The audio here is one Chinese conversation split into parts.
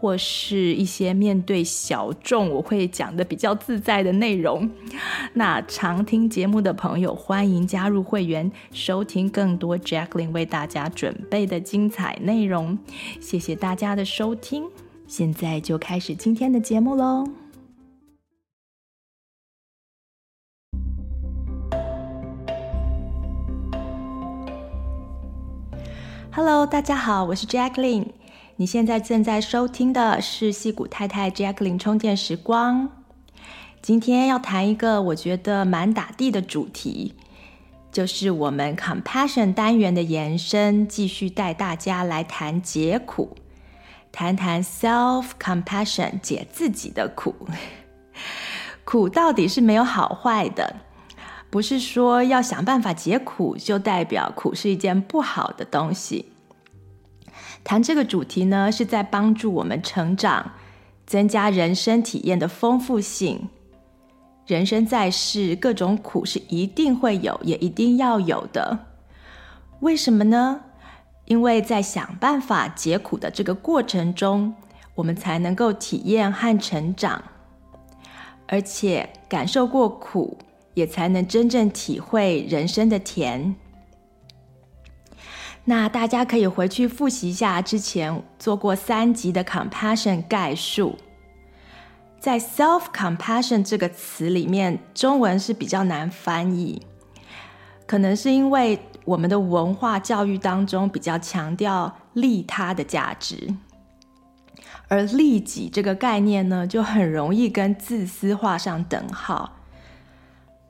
或是一些面对小众，我会讲得比较自在的内容。那常听节目的朋友，欢迎加入会员，收听更多 Jacqueline 为大家准备的精彩内容。谢谢大家的收听，现在就开始今天的节目喽。Hello，大家好，我是 Jacqueline。你现在正在收听的是戏骨太太 j a c k l i n 充电时光。今天要谈一个我觉得蛮打地的主题，就是我们 Compassion 单元的延伸，继续带大家来谈解苦，谈谈 Self Compassion，解自己的苦。苦到底是没有好坏的，不是说要想办法解苦，就代表苦是一件不好的东西。谈这个主题呢，是在帮助我们成长，增加人生体验的丰富性。人生在世，各种苦是一定会有，也一定要有的。为什么呢？因为在想办法解苦的这个过程中，我们才能够体验和成长，而且感受过苦，也才能真正体会人生的甜。那大家可以回去复习一下之前做过三集的 compassion 概述。在 self compassion 这个词里面，中文是比较难翻译，可能是因为我们的文化教育当中比较强调利他的价值，而利己这个概念呢，就很容易跟自私画上等号。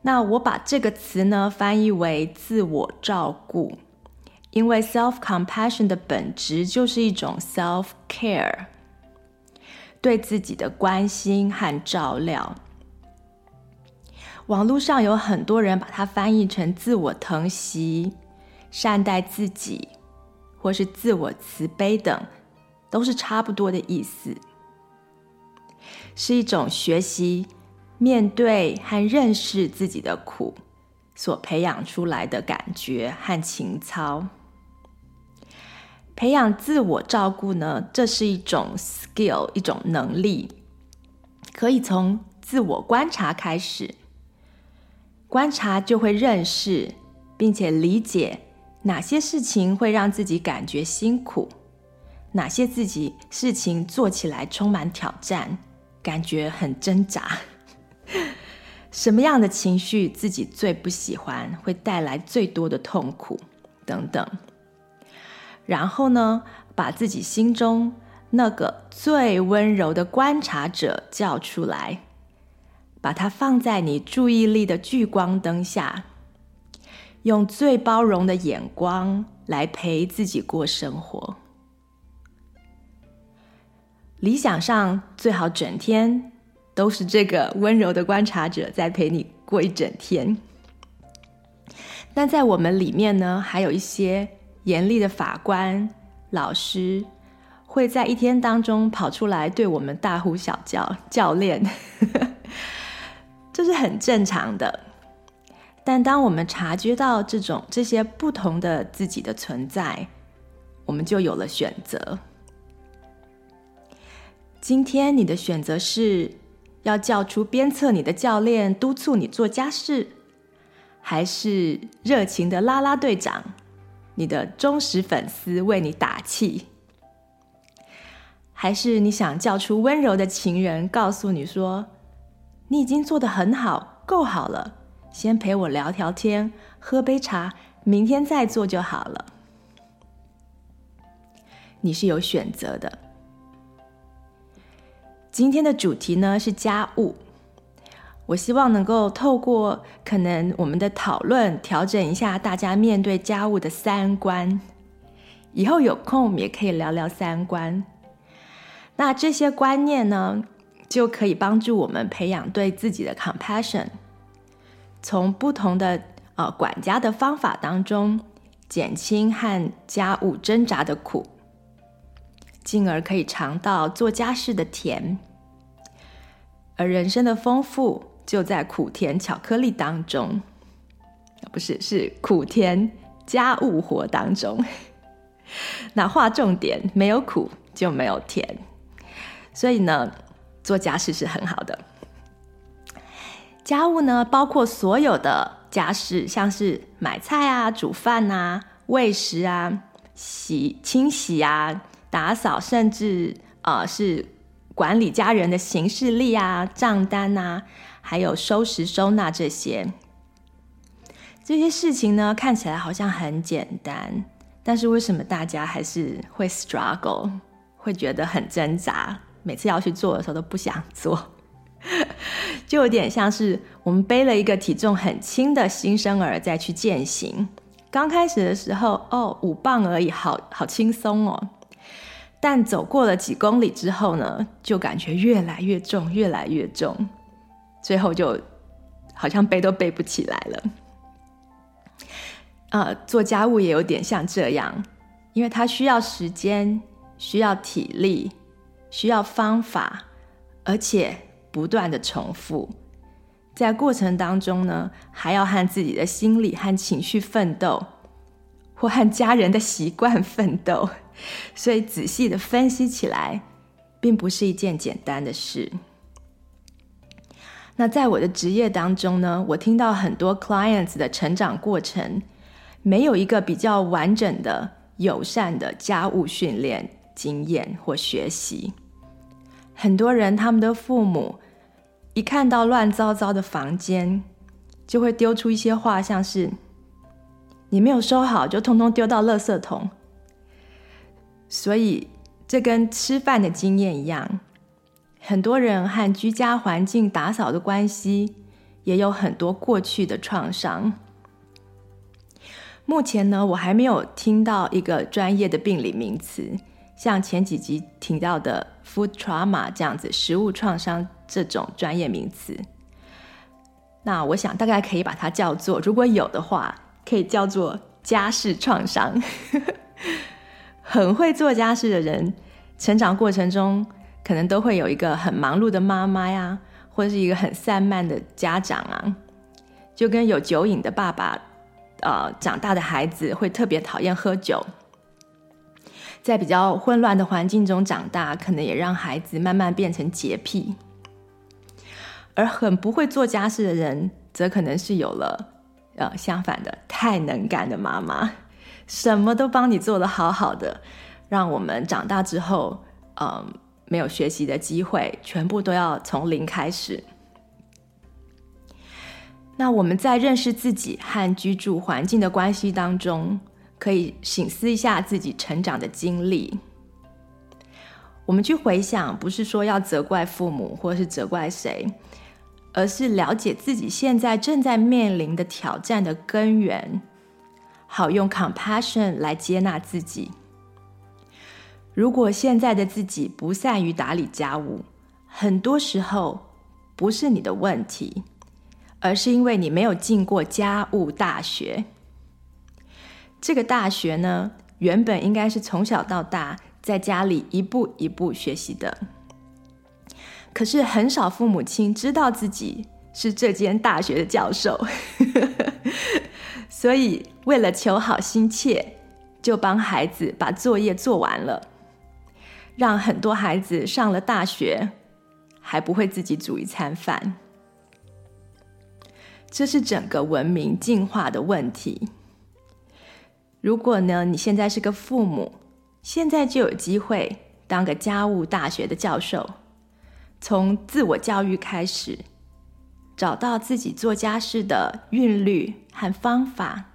那我把这个词呢翻译为自我照顾。因为 self-compassion 的本质就是一种 self-care，对自己的关心和照料。网络上有很多人把它翻译成自我疼惜、善待自己，或是自我慈悲等，都是差不多的意思。是一种学习、面对和认识自己的苦所培养出来的感觉和情操。培养自我照顾呢，这是一种 skill，一种能力，可以从自我观察开始。观察就会认识，并且理解哪些事情会让自己感觉辛苦，哪些自己事情做起来充满挑战，感觉很挣扎。什么样的情绪自己最不喜欢，会带来最多的痛苦，等等。然后呢，把自己心中那个最温柔的观察者叫出来，把它放在你注意力的聚光灯下，用最包容的眼光来陪自己过生活。理想上最好整天都是这个温柔的观察者在陪你过一整天。但在我们里面呢，还有一些。严厉的法官、老师会在一天当中跑出来对我们大呼小叫，教练，这是很正常的。但当我们察觉到这种这些不同的自己的存在，我们就有了选择。今天你的选择是要叫出鞭策你的教练，督促你做家事，还是热情的啦啦队长？你的忠实粉丝为你打气，还是你想叫出温柔的情人，告诉你说：“你已经做得很好，够好了，先陪我聊聊天，喝杯茶，明天再做就好了。”你是有选择的。今天的主题呢，是家务。我希望能够透过可能我们的讨论，调整一下大家面对家务的三观。以后有空也可以聊聊三观。那这些观念呢，就可以帮助我们培养对自己的 compassion，从不同的呃管家的方法当中减轻和家务挣扎的苦，进而可以尝到做家事的甜。而人生的丰富就在苦甜巧克力当中，不是，是苦甜家务活当中。那划重点，没有苦就没有甜，所以呢。做家事是很好的，家务呢，包括所有的家事，像是买菜啊、煮饭啊、喂食啊、洗、清洗啊、打扫，甚至啊、呃、是管理家人的行事历啊、账单啊，还有收拾收纳这些。这些事情呢，看起来好像很简单，但是为什么大家还是会 struggle，会觉得很挣扎？每次要去做的时候都不想做，就有点像是我们背了一个体重很轻的新生儿再去健行。刚开始的时候，哦，五磅而已，好好轻松哦。但走过了几公里之后呢，就感觉越来越重，越来越重，最后就好像背都背不起来了。呃，做家务也有点像这样，因为它需要时间，需要体力。需要方法，而且不断的重复，在过程当中呢，还要和自己的心理和情绪奋斗，或和家人的习惯奋斗，所以仔细的分析起来，并不是一件简单的事。那在我的职业当中呢，我听到很多 clients 的成长过程，没有一个比较完整的、友善的家务训练经验或学习。很多人，他们的父母一看到乱糟糟的房间，就会丢出一些话，像是“你没有收好，就通通丢到垃圾桶”。所以，这跟吃饭的经验一样，很多人和居家环境打扫的关系，也有很多过去的创伤。目前呢，我还没有听到一个专业的病理名词。像前几集提到的 food trauma 这样子，食物创伤这种专业名词，那我想大概可以把它叫做，如果有的话，可以叫做家事创伤。很会做家事的人，成长过程中可能都会有一个很忙碌的妈妈呀，或者是一个很散漫的家长啊，就跟有酒瘾的爸爸，呃，长大的孩子会特别讨厌喝酒。在比较混乱的环境中长大，可能也让孩子慢慢变成洁癖；而很不会做家事的人，则可能是有了呃相反的太能干的妈妈，什么都帮你做的好好的，让我们长大之后，嗯、没有学习的机会，全部都要从零开始。那我们在认识自己和居住环境的关系当中，可以醒思一下自己成长的经历。我们去回想，不是说要责怪父母或是责怪谁，而是了解自己现在正在面临的挑战的根源，好用 compassion 来接纳自己。如果现在的自己不善于打理家务，很多时候不是你的问题，而是因为你没有进过家务大学。这个大学呢，原本应该是从小到大在家里一步一步学习的。可是很少父母亲知道自己是这间大学的教授，所以为了求好心切，就帮孩子把作业做完了，让很多孩子上了大学还不会自己煮一餐饭。这是整个文明进化的问题。如果呢，你现在是个父母，现在就有机会当个家务大学的教授，从自我教育开始，找到自己做家事的韵律和方法，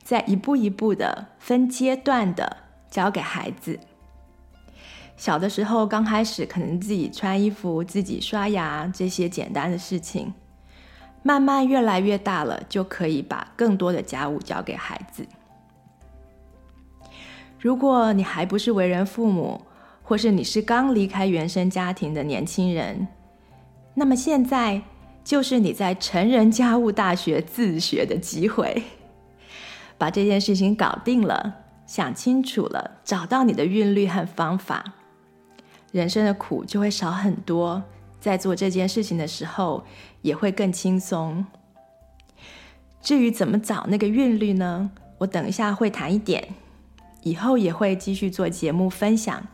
再一步一步的分阶段的教给孩子。小的时候刚开始，可能自己穿衣服、自己刷牙这些简单的事情，慢慢越来越大了，就可以把更多的家务交给孩子。如果你还不是为人父母，或是你是刚离开原生家庭的年轻人，那么现在就是你在成人家务大学自学的机会。把这件事情搞定了，想清楚了，找到你的韵律和方法，人生的苦就会少很多。在做这件事情的时候，也会更轻松。至于怎么找那个韵律呢？我等一下会谈一点，以后也会继续做节目分享。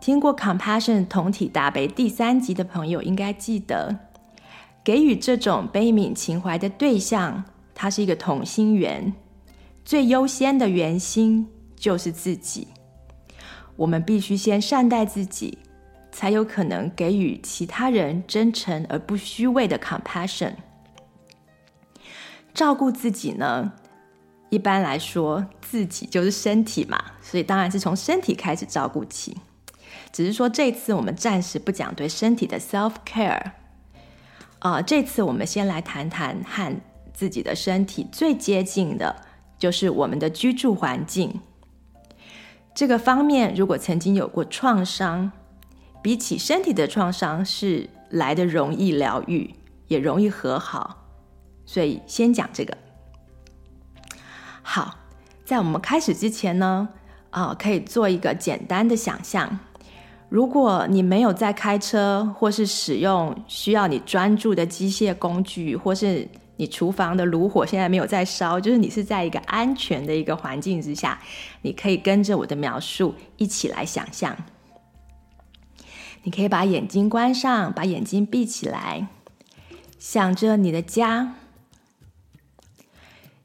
听过《Compassion 同体大悲》第三集的朋友应该记得，给予这种悲悯情怀的对象，它是一个同心圆，最优先的圆心就是自己。我们必须先善待自己。才有可能给予其他人真诚而不虚伪的 compassion。照顾自己呢，一般来说，自己就是身体嘛，所以当然是从身体开始照顾起。只是说这次我们暂时不讲对身体的 self care。啊、这次我们先来谈谈和自己的身体最接近的，就是我们的居住环境。这个方面，如果曾经有过创伤，比起身体的创伤是来的容易疗愈，也容易和好，所以先讲这个。好，在我们开始之前呢，啊、可以做一个简单的想象：如果你没有在开车，或是使用需要你专注的机械工具，或是你厨房的炉火现在没有在烧，就是你是在一个安全的一个环境之下，你可以跟着我的描述一起来想象。你可以把眼睛关上，把眼睛闭起来，想着你的家，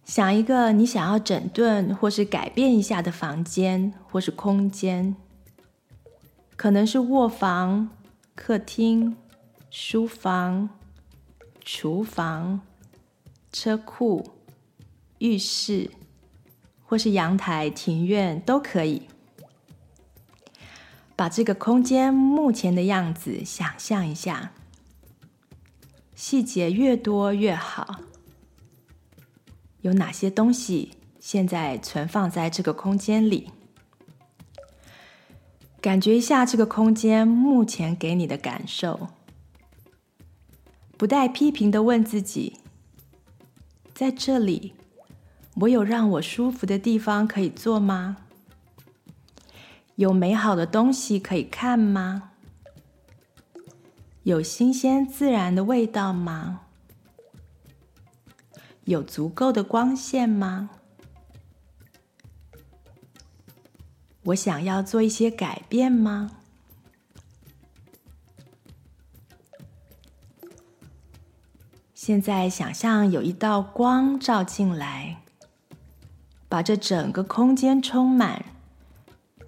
想一个你想要整顿或是改变一下的房间或是空间，可能是卧房、客厅、书房、厨房、车库、浴室，或是阳台、庭院都可以。把这个空间目前的样子想象一下，细节越多越好。有哪些东西现在存放在这个空间里？感觉一下这个空间目前给你的感受，不带批评的问自己：在这里，我有让我舒服的地方可以坐吗？有美好的东西可以看吗？有新鲜自然的味道吗？有足够的光线吗？我想要做一些改变吗？现在想象有一道光照进来，把这整个空间充满。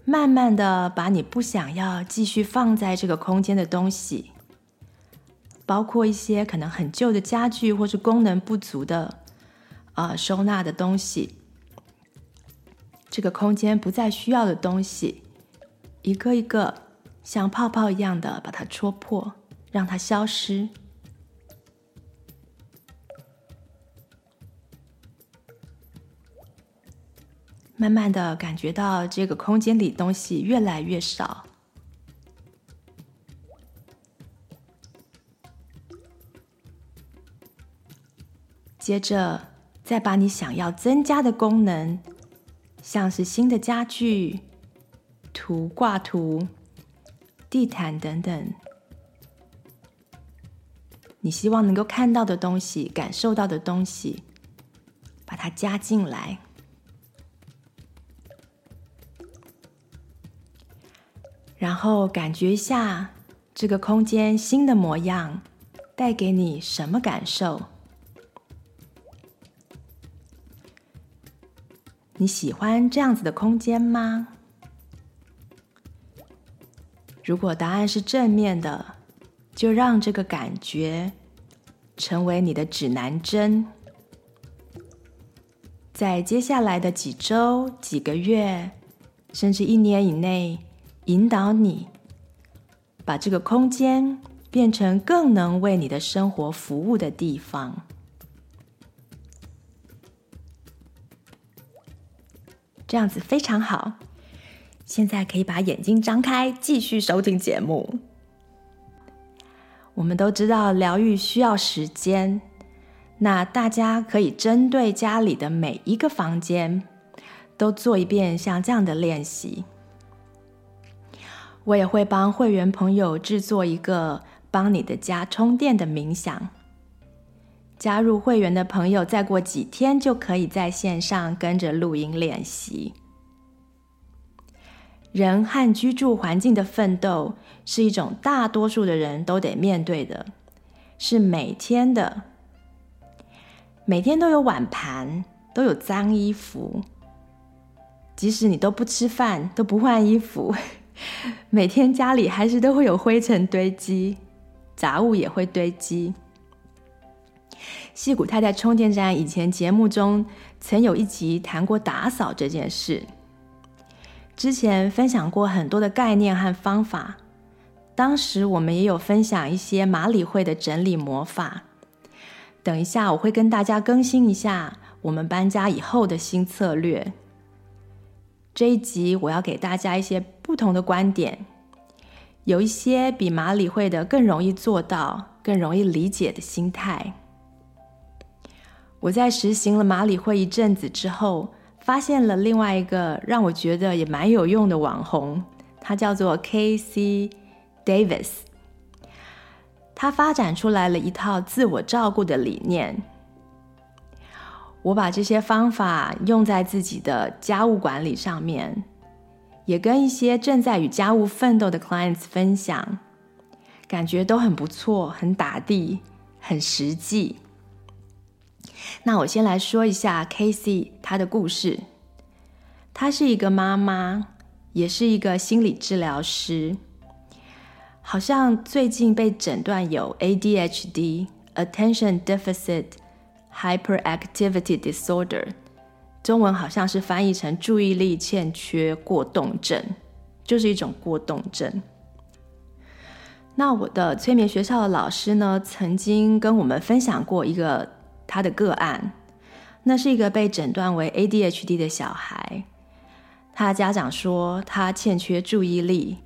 慢慢的把你不想要继续放在这个空间的东西，包括一些可能很旧的家具或是功能不足的，呃，收纳的东西，这个空间不再需要的东西，一个一个像泡泡一样的把它戳破，让它消失。慢慢的感觉到这个空间里东西越来越少，接着再把你想要增加的功能，像是新的家具、图挂图、地毯等等，你希望能够看到的东西、感受到的东西，把它加进来。然后感觉一下这个空间新的模样，带给你什么感受？你喜欢这样子的空间吗？如果答案是正面的，就让这个感觉成为你的指南针，在接下来的几周、几个月，甚至一年以内。引导你把这个空间变成更能为你的生活服务的地方，这样子非常好。现在可以把眼睛张开，继续收听节目。我们都知道疗愈需要时间，那大家可以针对家里的每一个房间，都做一遍像这样的练习。我也会帮会员朋友制作一个帮你的家充电的冥想。加入会员的朋友，再过几天就可以在线上跟着录音练习。人和居住环境的奋斗是一种大多数的人都得面对的，是每天的，每天都有碗盘，都有脏衣服。即使你都不吃饭，都不换衣服，每天家里还是都会有灰尘堆积，杂物也会堆积。矽谷太太充电站以前节目中曾有一集谈过打扫这件事。之前分享过很多的概念和方法，当时我们也有分享一些马里会的整理魔法。等一下我会跟大家更新一下我们搬家以后的新策略。这一集我要给大家一些不同的观点，有一些比马里会的更容易做到、更容易理解的心态。我在实行了马里会一阵子之后，发现了另外一个让我觉得也蛮有用的网红，他叫做 K C Davis。他发展出来了一套自我照顾的理念。我把这些方法用在自己的家务管理上面，也跟一些正在与家务奋斗的 clients 分享，感觉都很不错，很打地，很实际。那我先来说一下 Casey 她的故事。她是一个妈妈，也是一个心理治疗师。好像最近被诊断有 ADHD（Attention Deficit Hyperactivity Disorder），中文好像是翻译成注意力欠缺过动症，就是一种过动症。那我的催眠学校的老师呢，曾经跟我们分享过一个。他的个案，那是一个被诊断为 ADHD 的小孩。他家长说他欠缺注意力，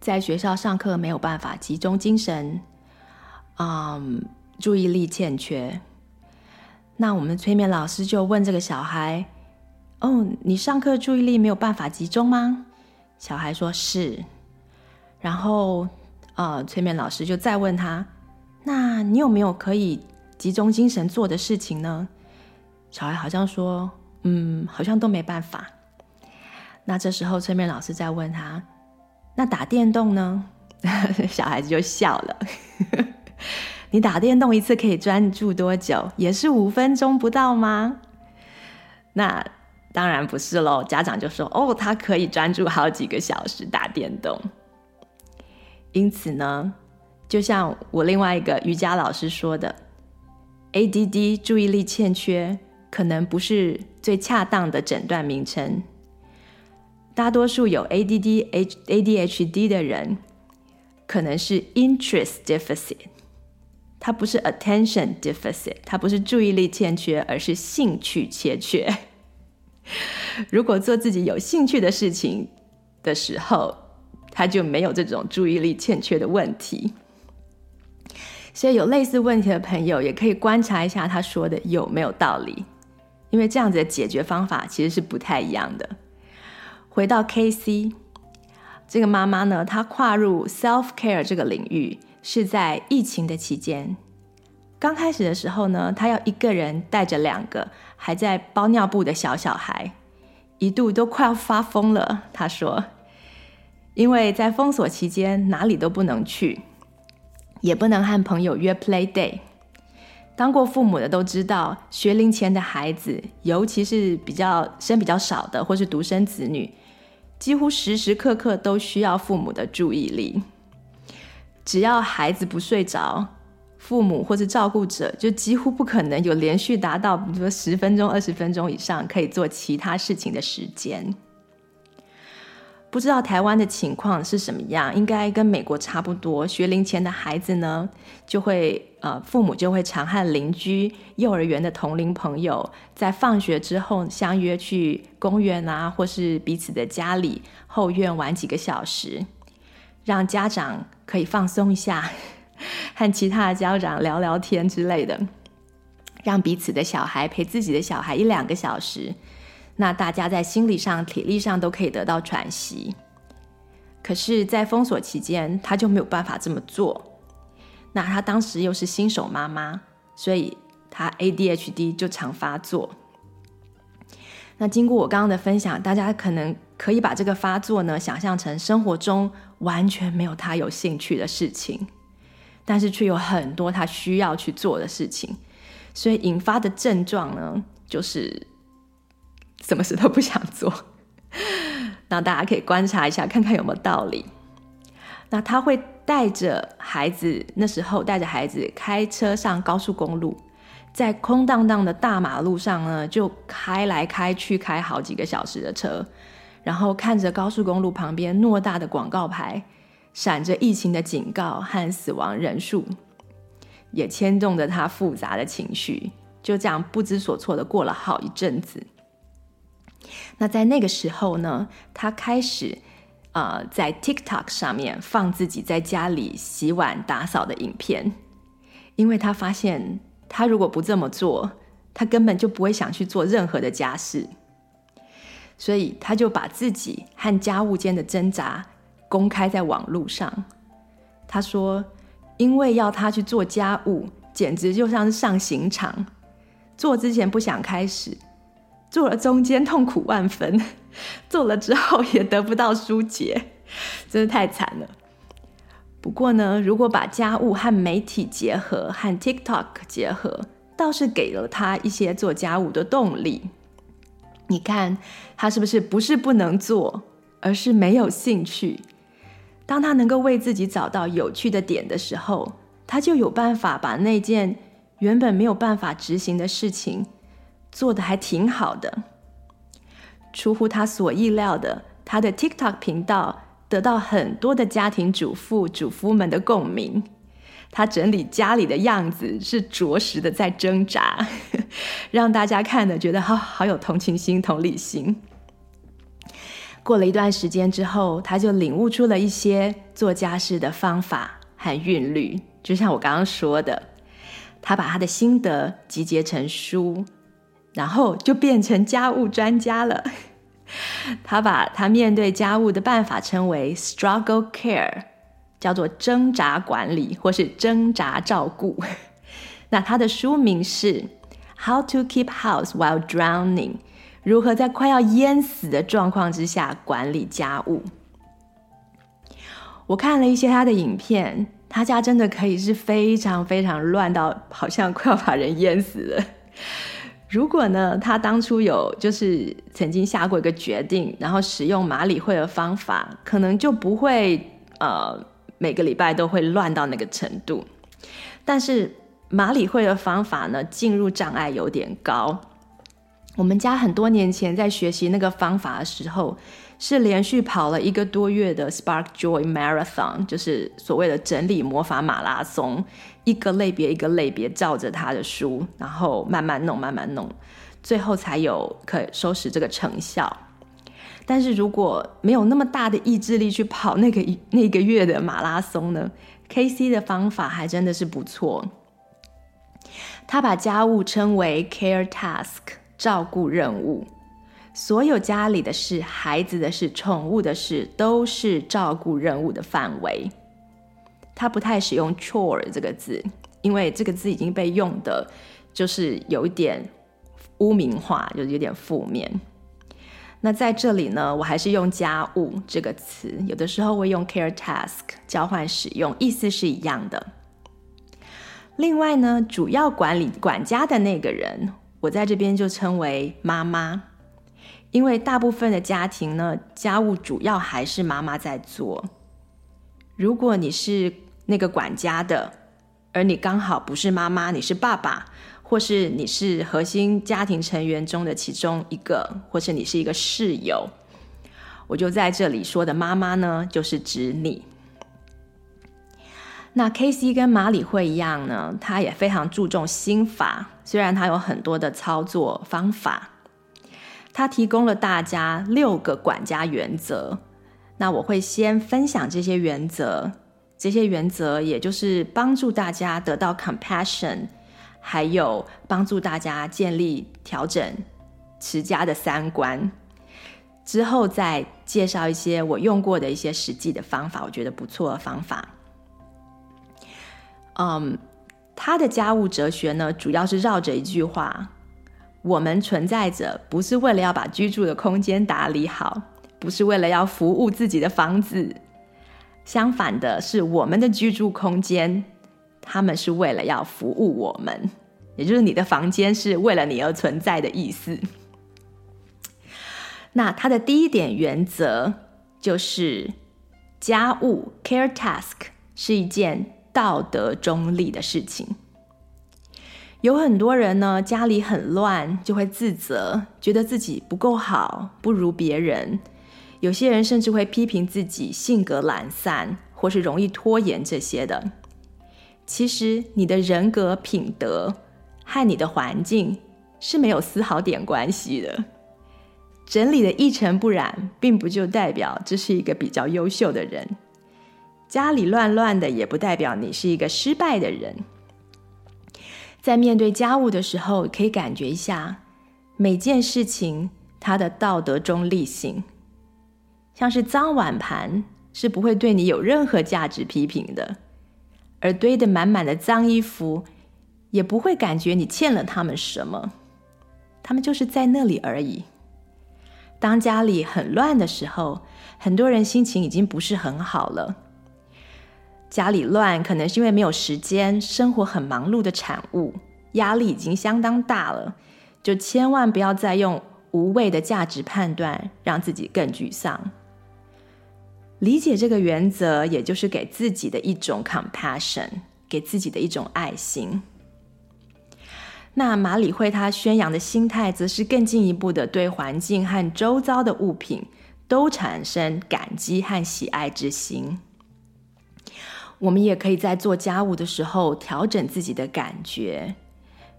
在学校上课没有办法集中精神，嗯，注意力欠缺。那我们催眠老师就问这个小孩：“哦，你上课注意力没有办法集中吗？”小孩说是。然后，呃，催眠老师就再问他：“那你有没有可以？”集中精神做的事情呢？小孩好像说：“嗯，好像都没办法。”那这时候催眠老师在问他：“那打电动呢？” 小孩子就笑了：“你打电动一次可以专注多久？也是五分钟不到吗？”那当然不是喽。家长就说：“哦，他可以专注好几个小时打电动。”因此呢，就像我另外一个瑜伽老师说的。ADD 注意力欠缺可能不是最恰当的诊断名称。大多数有 ADD、ADHD 的人可能是 interest deficit，它不是 attention deficit，它不是注意力欠缺，而是兴趣欠缺。如果做自己有兴趣的事情的时候，他就没有这种注意力欠缺的问题。所以有类似问题的朋友，也可以观察一下他说的有没有道理，因为这样子的解决方法其实是不太一样的。回到 KC 这个妈妈呢，她跨入 self care 这个领域是在疫情的期间。刚开始的时候呢，她要一个人带着两个还在包尿布的小小孩，一度都快要发疯了。她说，因为在封锁期间，哪里都不能去。也不能和朋友约 play day。当过父母的都知道，学龄前的孩子，尤其是比较生比较少的，或是独生子女，几乎时时刻刻都需要父母的注意力。只要孩子不睡着，父母或是照顾者就几乎不可能有连续达到，比如说十分钟、二十分钟以上可以做其他事情的时间。不知道台湾的情况是什么样，应该跟美国差不多。学龄前的孩子呢，就会呃，父母就会常和邻居、幼儿园的同龄朋友在放学之后相约去公园啊，或是彼此的家里后院玩几个小时，让家长可以放松一下，和其他的家长聊聊天之类的，让彼此的小孩陪自己的小孩一两个小时，那大家在心理上、体力上都可以得到喘息。可是，在封锁期间，他就没有办法这么做。那他当时又是新手妈妈，所以他 ADHD 就常发作。那经过我刚刚的分享，大家可能可以把这个发作呢想象成生活中完全没有他有兴趣的事情，但是却有很多他需要去做的事情，所以引发的症状呢就是什么事都不想做。那大家可以观察一下，看看有没有道理。那他会带着孩子，那时候带着孩子开车上高速公路，在空荡荡的大马路上呢，就开来开去，开好几个小时的车，然后看着高速公路旁边偌大的广告牌，闪着疫情的警告和死亡人数，也牵动着他复杂的情绪，就这样不知所措的过了好一阵子。那在那个时候呢，他开始。呃，在 TikTok 上面放自己在家里洗碗打扫的影片，因为他发现他如果不这么做，他根本就不会想去做任何的家事，所以他就把自己和家务间的挣扎公开在网络上。他说，因为要他去做家务，简直就像是上刑场，做之前不想开始，做了中间痛苦万分。做了之后也得不到疏解，真的太惨了。不过呢，如果把家务和媒体结合，和 TikTok 结合，倒是给了他一些做家务的动力。你看他是不是不是不能做，而是没有兴趣？当他能够为自己找到有趣的点的时候，他就有办法把那件原本没有办法执行的事情做的还挺好的。出乎他所意料的，他的 TikTok 频道得到很多的家庭主妇、主夫们的共鸣。他整理家里的样子是着实的在挣扎，让大家看了觉得好好有同情心、同理心。过了一段时间之后，他就领悟出了一些做家事的方法和韵律。就像我刚刚说的，他把他的心得集结成书。然后就变成家务专家了。他把他面对家务的办法称为 struggle care，叫做挣扎管理或是挣扎照顾。那他的书名是 How to Keep House While Drowning，如何在快要淹死的状况之下管理家务。我看了一些他的影片，他家真的可以是非常非常乱到好像快要把人淹死了。如果呢，他当初有就是曾经下过一个决定，然后使用马里会的方法，可能就不会呃每个礼拜都会乱到那个程度。但是马里会的方法呢，进入障碍有点高。我们家很多年前在学习那个方法的时候，是连续跑了一个多月的 Spark Joy Marathon，就是所谓的整理魔法马拉松。一个类别一个类别照着他的书，然后慢慢弄，慢慢弄，最后才有可收拾这个成效。但是如果没有那么大的意志力去跑那个那个月的马拉松呢？KC 的方法还真的是不错。他把家务称为 care task，照顾任务。所有家里的事、孩子的事、宠物的事，都是照顾任务的范围。他不太使用 chore 这个字，因为这个字已经被用的，就是有一点污名化，就有点负面。那在这里呢，我还是用家务这个词，有的时候会用 care task 交换使用，意思是一样的。另外呢，主要管理管家的那个人，我在这边就称为妈妈，因为大部分的家庭呢，家务主要还是妈妈在做。如果你是那个管家的，而你刚好不是妈妈，你是爸爸，或是你是核心家庭成员中的其中一个，或是你是一个室友，我就在这里说的妈妈呢，就是指你。那 K C 跟马理惠一样呢，他也非常注重心法，虽然他有很多的操作方法，他提供了大家六个管家原则。那我会先分享这些原则，这些原则也就是帮助大家得到 compassion，还有帮助大家建立调整持家的三观。之后再介绍一些我用过的一些实际的方法，我觉得不错的方法。嗯，他的家务哲学呢，主要是绕着一句话：我们存在着，不是为了要把居住的空间打理好，不是为了要服务自己的房子，相反的是，我们的居住空间，他们是为了要服务我们，也就是你的房间是为了你而存在的意思。那他的第一点原则就是，家务 care task 是一件。道德中立的事情，有很多人呢，家里很乱，就会自责，觉得自己不够好，不如别人。有些人甚至会批评自己性格懒散，或是容易拖延这些的。其实，你的人格品德和你的环境是没有丝毫点关系的。整理的一尘不染，并不就代表这是一个比较优秀的人。家里乱乱的，也不代表你是一个失败的人。在面对家务的时候，可以感觉一下每件事情它的道德中立性。像是脏碗盘是不会对你有任何价值批评的，而堆得满满的脏衣服也不会感觉你欠了他们什么，他们就是在那里而已。当家里很乱的时候，很多人心情已经不是很好了。家里乱，可能是因为没有时间，生活很忙碌的产物，压力已经相当大了。就千万不要再用无谓的价值判断，让自己更沮丧。理解这个原则，也就是给自己的一种 compassion，给自己的一种爱心。那马理惠他宣扬的心态，则是更进一步的对环境和周遭的物品都产生感激和喜爱之心。我们也可以在做家务的时候调整自己的感觉，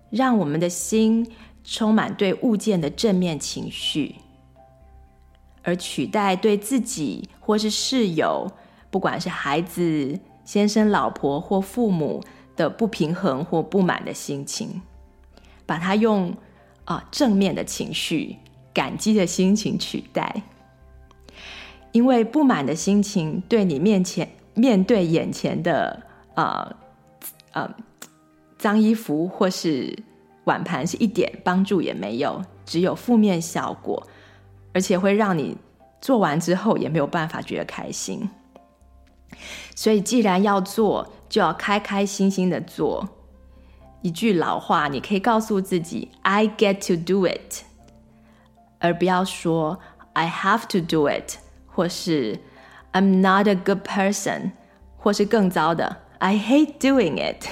让我们的心充满对物件的正面情绪，而取代对自己或是室友，不管是孩子、先生、老婆或父母的不平衡或不满的心情，把它用啊、正面的情绪、感激的心情取代，因为不满的心情对你面前。面对眼前的呃呃脏衣服或是碗盘，是一点帮助也没有，只有负面效果，而且会让你做完之后也没有办法觉得开心。所以，既然要做，就要开开心心的做。一句老话，你可以告诉自己：“I get to do it”，而不要说 “I have to do it”，或是。I'm not a good person，或是更糟的，I hate doing it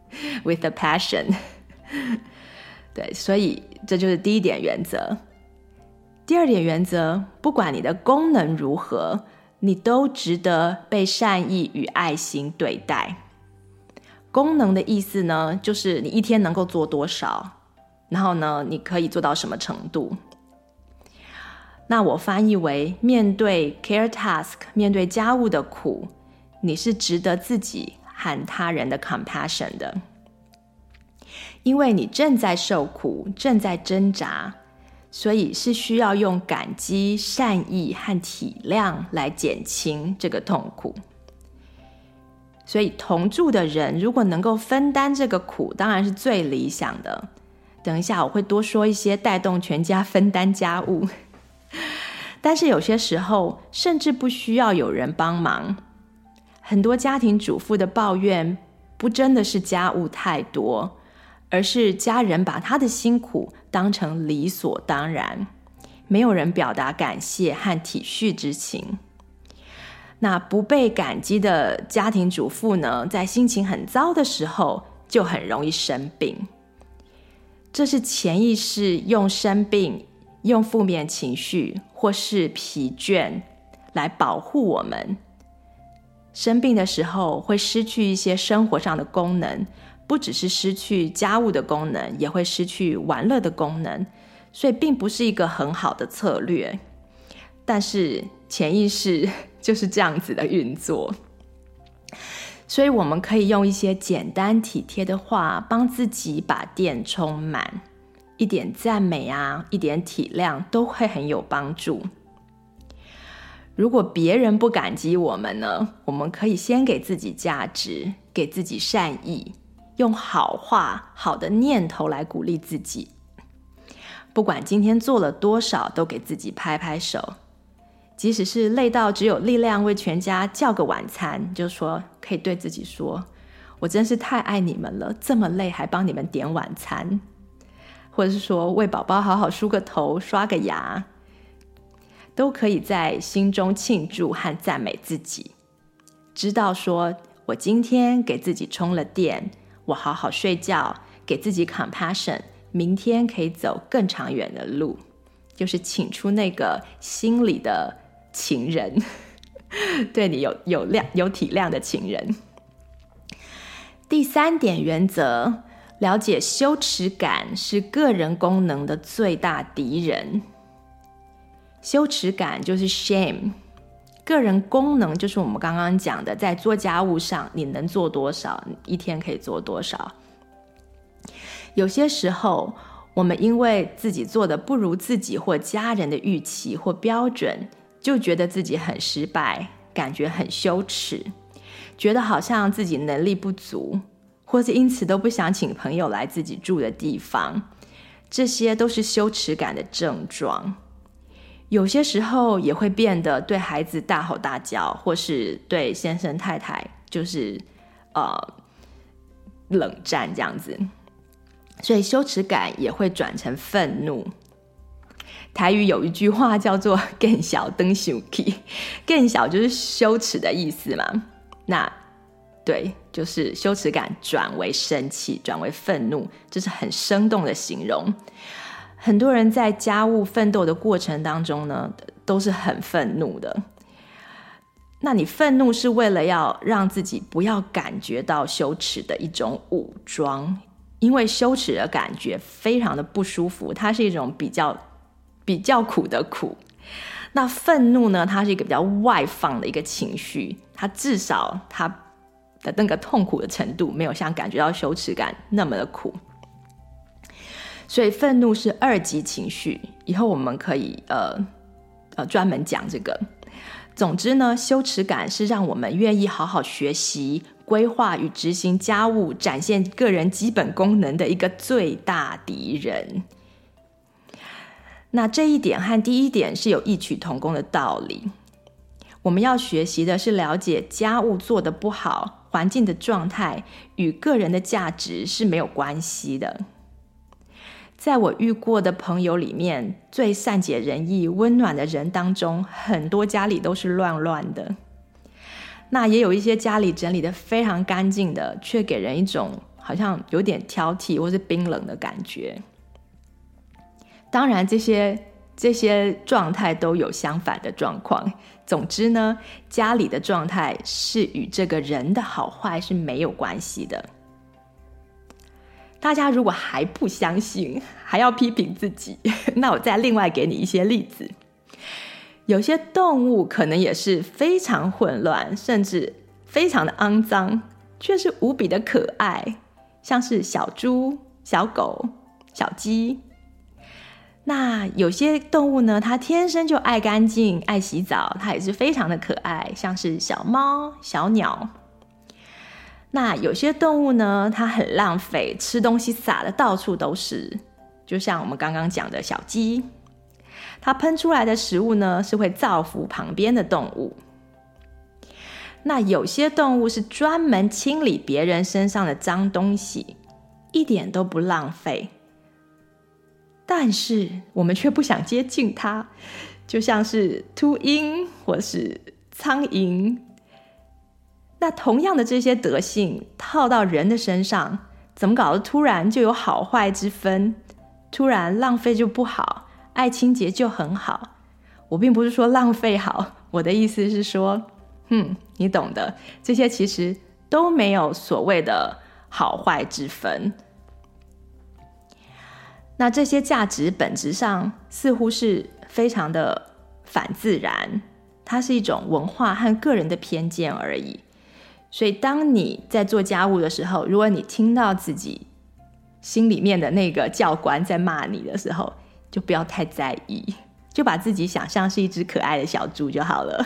with a passion。对，所以这就是第一点原则。第二点原则，不管你的功能如何，你都值得被善意与爱心对待。功能的意思呢，就是你一天能够做多少，然后呢，你可以做到什么程度。那我翻译为：面对 care task，面对家务的苦，你是值得自己和他人的 compassion 的，因为你正在受苦，正在挣扎，所以是需要用感激、善意和体谅来减轻这个痛苦。所以同住的人如果能够分担这个苦，当然是最理想的。等一下我会多说一些带动全家分担家务。但是有些时候，甚至不需要有人帮忙。很多家庭主妇的抱怨，不真的是家务太多，而是家人把他的辛苦当成理所当然，没有人表达感谢和体恤之情。那不被感激的家庭主妇呢，在心情很糟的时候，就很容易生病。这是潜意识用生病。用负面情绪或是疲倦来保护我们，生病的时候会失去一些生活上的功能，不只是失去家务的功能，也会失去玩乐的功能，所以并不是一个很好的策略。但是潜意识 就是这样子的运作，所以我们可以用一些简单体贴的话，帮自己把电充满，一点赞美啊，一点体谅都会很有帮助。如果别人不感激我们呢，我们可以先给自己价值，给自己善意，用好话、好的念头来鼓励自己。不管今天做了多少，都给自己拍拍手。即使是累到只有力量为全家叫个晚餐，就说可以对自己说：“我真是太爱你们了，这么累还帮你们点晚餐。”或者是说为宝宝好好梳个头、刷个牙。都可以在心中庆祝和赞美自己，知道说我今天给自己充了电，我好好睡觉，给自己 compassion，明天可以走更长远的路，就是请出那个心里的情人，对你有有量有体谅的情人。第三点原则，了解羞耻感是个人功能的最大敌人。羞耻感就是 shame，个人功能就是我们刚刚讲的，在做家务上你能做多少，一天可以做多少。有些时候，我们因为自己做的不如自己或家人的预期或标准，就觉得自己很失败，感觉很羞耻，觉得好像自己能力不足，或是因此都不想请朋友来自己住的地方，这些都是羞耻感的症状。有些时候也会变得对孩子大吼大叫，或是对先生太太就是呃冷战这样子，所以羞耻感也会转成愤怒。台语有一句话叫做“更小登羞气”，更小就是羞耻的意思嘛。那对，就是羞耻感转为生气，转为愤怒，这是很生动的形容。很多人在家务奋斗的过程当中呢，都是很愤怒的。那你愤怒是为了要让自己不要感觉到羞耻的一种武装，因为羞耻的感觉非常的不舒服，它是一种比较比较苦的苦。那愤怒呢，它是一个比较外放的一个情绪，它至少它的那个痛苦的程度没有像感觉到羞耻感那么的苦。所以愤怒是二级情绪，以后我们可以呃呃专门讲这个。总之呢，羞耻感是让我们愿意好好学习、规划与执行家务、展现个人基本功能的一个最大敌人。那这一点和第一点是有异曲同工的道理。我们要学习的是了解家务做得不好，环境的状态与个人的价值是没有关系的。在我遇过的朋友里面，最善解人意、温暖的人当中，很多家里都是乱乱的。那也有一些家里整理得非常干净的，却给人一种好像有点挑剔或是冰冷的感觉。当然，这些这些状态都有相反的状况。总之呢，家里的状态是与这个人的好坏是没有关系的。大家如果还不相信，还要批评自己，那我再另外给你一些例子。有些动物可能也是非常混乱，甚至非常的肮脏，却是无比的可爱，像是小猪、小狗、小鸡。那有些动物呢，它天生就爱干净、爱洗澡，它也是非常的可爱，像是小猫、小鸟。那有些动物呢，它很浪费，吃东西撒的到处都是，就像我们刚刚讲的小鸡，它喷出来的食物呢，是会造福旁边的动物。那有些动物是专门清理别人身上的脏东西，一点都不浪费，但是我们却不想接近它，就像是秃鹰或是苍蝇。那同样的这些德性套到人的身上，怎么搞得突然就有好坏之分？突然浪费就不好，爱清洁就很好？我并不是说浪费好，我的意思是说，嗯，你懂的，这些其实都没有所谓的好坏之分。那这些价值本质上似乎是非常的反自然，它是一种文化和个人的偏见而已。所以，当你在做家务的时候，如果你听到自己心里面的那个教官在骂你的时候，就不要太在意，就把自己想象是一只可爱的小猪就好了。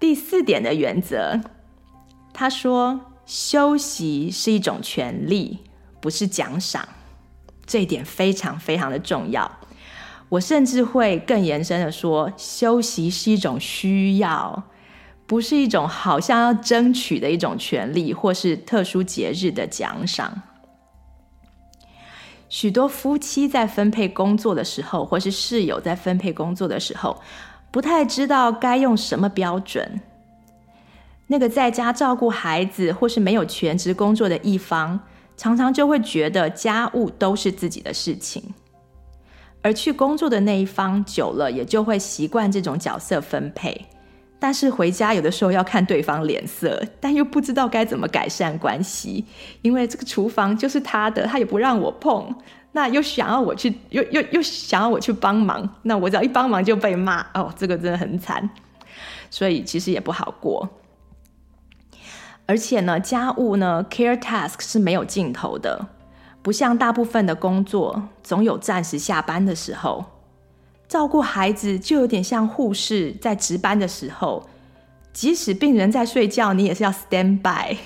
第四点的原则，他说：休息是一种权利，不是奖赏。这一点非常非常的重要。我甚至会更延伸的说，休息是一种需要。不是一种好像要争取的一种权利，或是特殊节日的奖赏。许多夫妻在分配工作的时候，或是室友在分配工作的时候，不太知道该用什么标准。那个在家照顾孩子或是没有全职工作的一方，常常就会觉得家务都是自己的事情，而去工作的那一方久了，也就会习惯这种角色分配。但是回家有的时候要看对方脸色，但又不知道该怎么改善关系，因为这个厨房就是他的，他也不让我碰，那又想要我去，又又又想要我去帮忙，那我只要一帮忙就被骂，哦，这个真的很惨，所以其实也不好过。而且呢，家务呢，care task 是没有尽头的，不像大部分的工作总有暂时下班的时候。照顾孩子就有点像护士在值班的时候，即使病人在睡觉，你也是要 stand by。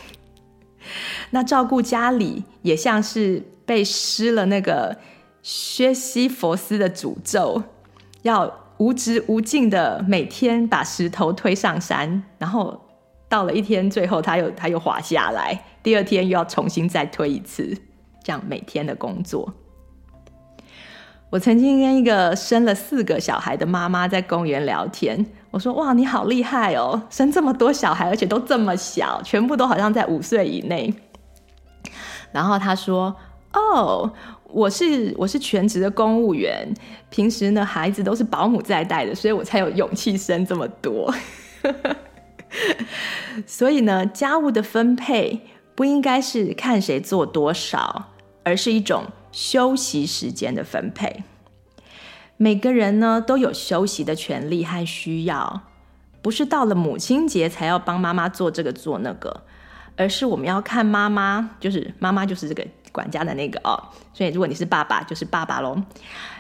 那照顾家里也像是被施了那个薛西佛斯的诅咒，要无止无尽的每天把石头推上山，然后到了一天最后他又他又滑下来，第二天又要重新再推一次，这样每天的工作。我曾经跟一个生了四个小孩的妈妈在公园聊天，我说：“哇，你好厉害哦，生这么多小孩，而且都这么小，全部都好像在五岁以内。”然后她说：“哦，我是我是全职的公务员，平时呢孩子都是保姆在带的，所以我才有勇气生这么多。” 所以呢，家务的分配不应该是看谁做多少，而是一种。休息时间的分配，每个人呢都有休息的权利和需要，不是到了母亲节才要帮妈妈做这个做那个，而是我们要看妈妈，就是妈妈就是这个管家的那个哦。所以如果你是爸爸，就是爸爸喽。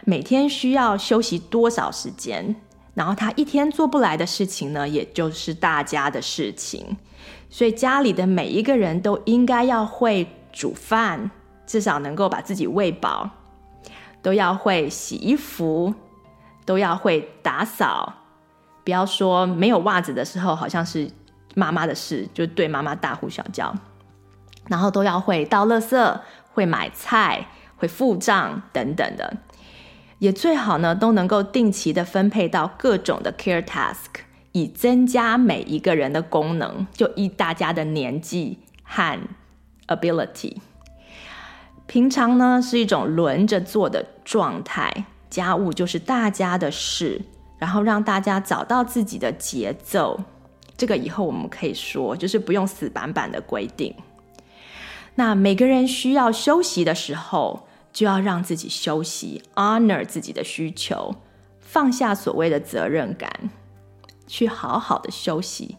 每天需要休息多少时间，然后他一天做不来的事情呢，也就是大家的事情。所以家里的每一个人都应该要会煮饭。至少能够把自己喂饱，都要会洗衣服，都要会打扫。不要说没有袜子的时候，好像是妈妈的事，就对妈妈大呼小叫。然后都要会倒垃圾，会买菜，会付账等等的。也最好呢，都能够定期的分配到各种的 care task，以增加每一个人的功能，就依大家的年纪和 ability。平常呢是一种轮着做的状态，家务就是大家的事，然后让大家找到自己的节奏。这个以后我们可以说，就是不用死板板的规定。那每个人需要休息的时候，就要让自己休息，honor 自己的需求，放下所谓的责任感，去好好的休息。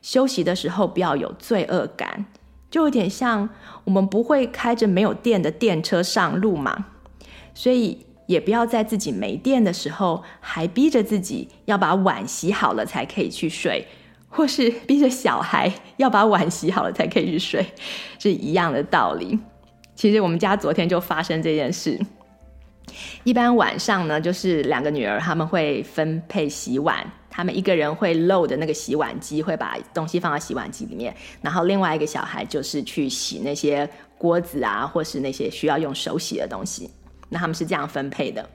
休息的时候不要有罪恶感。就有点像我们不会开着没有电的电车上路嘛，所以也不要在自己没电的时候还逼着自己要把碗洗好了才可以去睡，或是逼着小孩要把碗洗好了才可以去睡，是一样的道理。其实我们家昨天就发生这件事。一般晚上呢，就是两个女儿他们会分配洗碗。他们一个人会 load 那个洗碗机，会把东西放到洗碗机里面，然后另外一个小孩就是去洗那些锅子啊，或是那些需要用手洗的东西。那他们是这样分配的。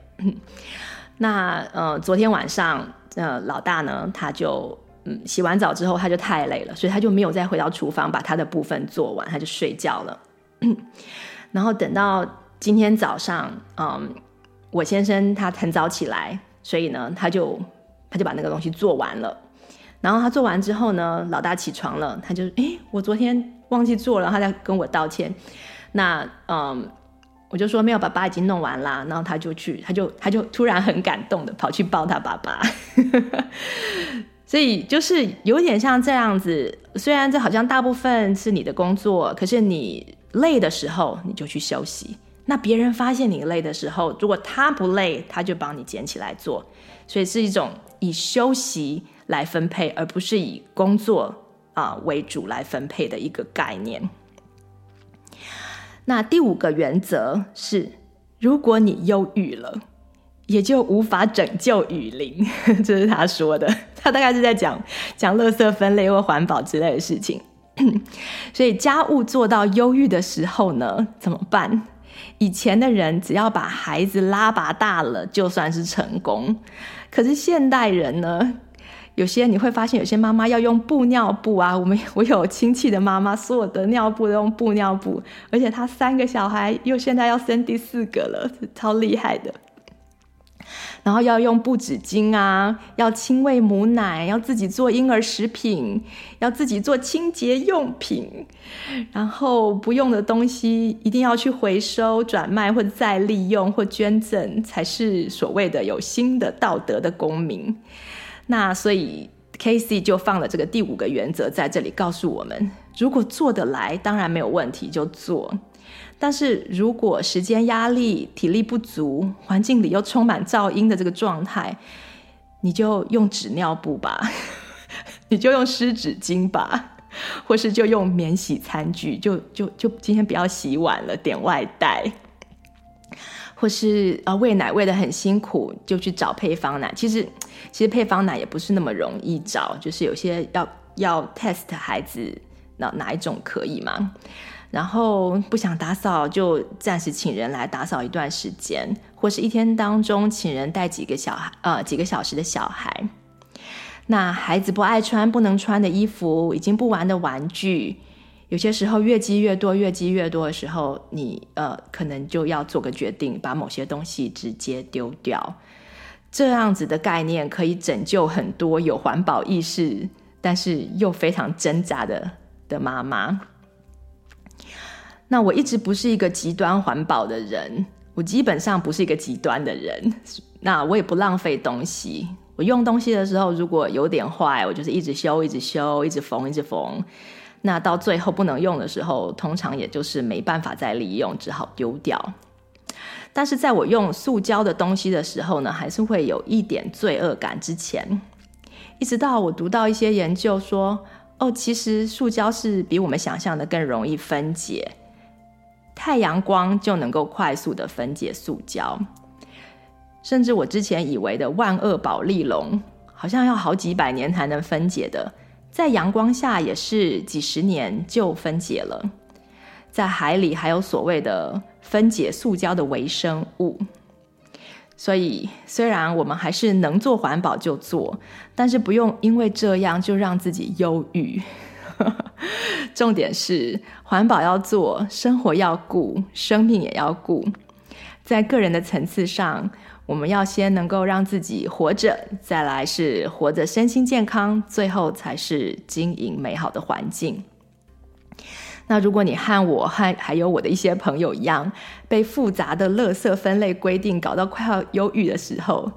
那呃，昨天晚上呃，老大呢，他就嗯洗完澡之后他就太累了，所以他就没有再回到厨房把他的部分做完，他就睡觉了。然后等到今天早上，嗯，我先生他很早起来，所以呢，他就。他就把那个东西做完了，然后他做完之后呢，老大起床了，他就诶，我昨天忘记做了，他在跟我道歉。那嗯，我就说没有，爸爸已经弄完啦。然后他就去，他就他就突然很感动的跑去抱他爸爸。所以就是有点像这样子，虽然这好像大部分是你的工作，可是你累的时候你就去休息。那别人发现你累的时候，如果他不累，他就帮你捡起来做。所以是一种以休息来分配，而不是以工作啊为主来分配的一个概念。那第五个原则是，如果你忧郁了，也就无法拯救雨林。这是他说的，他大概是在讲讲垃圾分类或环保之类的事情。所以家务做到忧郁的时候呢，怎么办？以前的人只要把孩子拉拔大了，就算是成功。可是现代人呢？有些你会发现，有些妈妈要用布尿布啊。我们 我有亲戚的妈妈，所有的尿布都用布尿布，而且她三个小孩又现在要生第四个了，超厉害的。然后要用布纸巾啊，要亲喂母奶，要自己做婴儿食品，要自己做清洁用品，然后不用的东西一定要去回收、转卖或者再利用或捐赠，才是所谓的有新的道德的公民。那所以 Casey 就放了这个第五个原则在这里，告诉我们：如果做得来，当然没有问题，就做；但是如果时间压力、体力不足，环境里又充满噪音的这个状态，你就用纸尿布吧，你就用湿纸巾吧，或是就用免洗餐具，就就就今天不要洗碗了，点外带。或是啊，喂奶喂得很辛苦，就去找配方奶。其实，其实配方奶也不是那么容易找，就是有些要要 test 孩子哪哪一种可以嘛。然后不想打扫，就暂时请人来打扫一段时间，或是一天当中请人带几个小孩，呃，几个小时的小孩。那孩子不爱穿、不能穿的衣服，已经不玩的玩具。有些时候越积越多，越积越多的时候，你呃可能就要做个决定，把某些东西直接丢掉。这样子的概念可以拯救很多有环保意识，但是又非常挣扎的的妈妈。那我一直不是一个极端环保的人，我基本上不是一个极端的人。那我也不浪费东西，我用东西的时候如果有点坏，我就是一直修，一直修，一直缝，一直缝。那到最后不能用的时候，通常也就是没办法再利用，只好丢掉。但是在我用塑胶的东西的时候呢，还是会有一点罪恶感。之前，一直到我读到一些研究说，哦，其实塑胶是比我们想象的更容易分解，太阳光就能够快速的分解塑胶，甚至我之前以为的万恶宝丽龙，好像要好几百年才能分解的。在阳光下也是几十年就分解了，在海里还有所谓的分解塑胶的微生物，所以虽然我们还是能做环保就做，但是不用因为这样就让自己忧郁。重点是环保要做，生活要顾，生命也要顾，在个人的层次上。我们要先能够让自己活着，再来是活着身心健康，最后才是经营美好的环境。那如果你和我和还有我的一些朋友一样，被复杂的垃圾分类规定搞到快要忧郁的时候，